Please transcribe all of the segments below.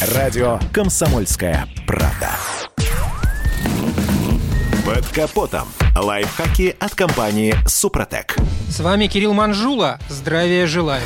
Радио «Комсомольская правда». Под капотом. Лайфхаки от компании «Супротек». С вами Кирилл Манжула. Здравия желаю.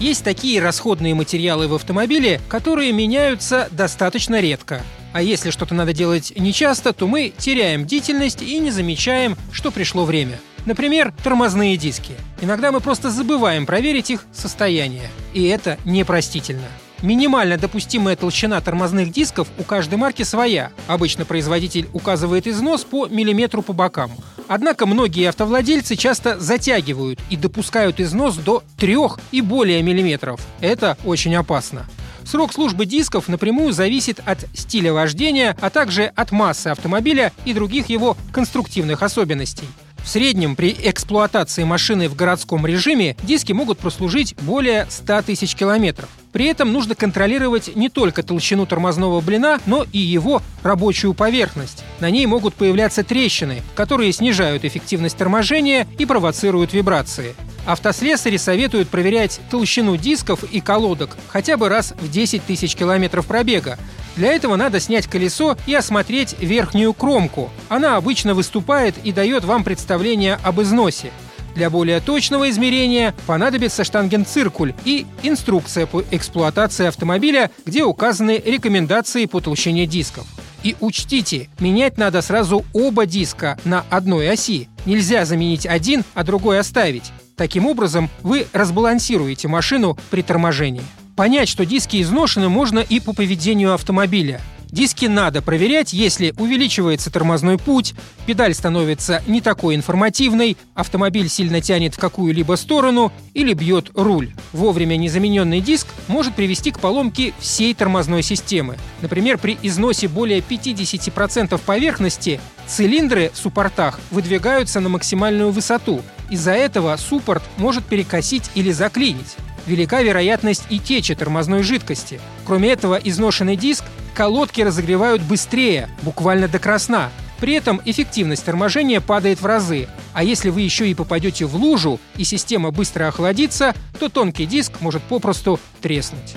Есть такие расходные материалы в автомобиле, которые меняются достаточно редко. А если что-то надо делать нечасто, то мы теряем бдительность и не замечаем, что пришло время. Например, тормозные диски. Иногда мы просто забываем проверить их состояние. И это непростительно. Минимально допустимая толщина тормозных дисков у каждой марки своя. Обычно производитель указывает износ по миллиметру по бокам. Однако многие автовладельцы часто затягивают и допускают износ до 3 и более миллиметров. Это очень опасно. Срок службы дисков напрямую зависит от стиля вождения, а также от массы автомобиля и других его конструктивных особенностей. В среднем при эксплуатации машины в городском режиме диски могут прослужить более 100 тысяч километров. При этом нужно контролировать не только толщину тормозного блина, но и его рабочую поверхность. На ней могут появляться трещины, которые снижают эффективность торможения и провоцируют вибрации. Автослесари советуют проверять толщину дисков и колодок хотя бы раз в 10 тысяч километров пробега. Для этого надо снять колесо и осмотреть верхнюю кромку. Она обычно выступает и дает вам представление об износе. Для более точного измерения понадобится штангенциркуль и инструкция по эксплуатации автомобиля, где указаны рекомендации по толщине дисков. И учтите, менять надо сразу оба диска на одной оси. Нельзя заменить один, а другой оставить. Таким образом, вы разбалансируете машину при торможении. Понять, что диски изношены, можно и по поведению автомобиля. Диски надо проверять, если увеличивается тормозной путь, педаль становится не такой информативной, автомобиль сильно тянет в какую-либо сторону или бьет руль. Вовремя незамененный диск может привести к поломке всей тормозной системы. Например, при износе более 50% поверхности цилиндры в суппортах выдвигаются на максимальную высоту. Из-за этого суппорт может перекосить или заклинить велика вероятность и течи тормозной жидкости. Кроме этого, изношенный диск колодки разогревают быстрее, буквально до красна. При этом эффективность торможения падает в разы. А если вы еще и попадете в лужу и система быстро охладится, то тонкий диск может попросту треснуть.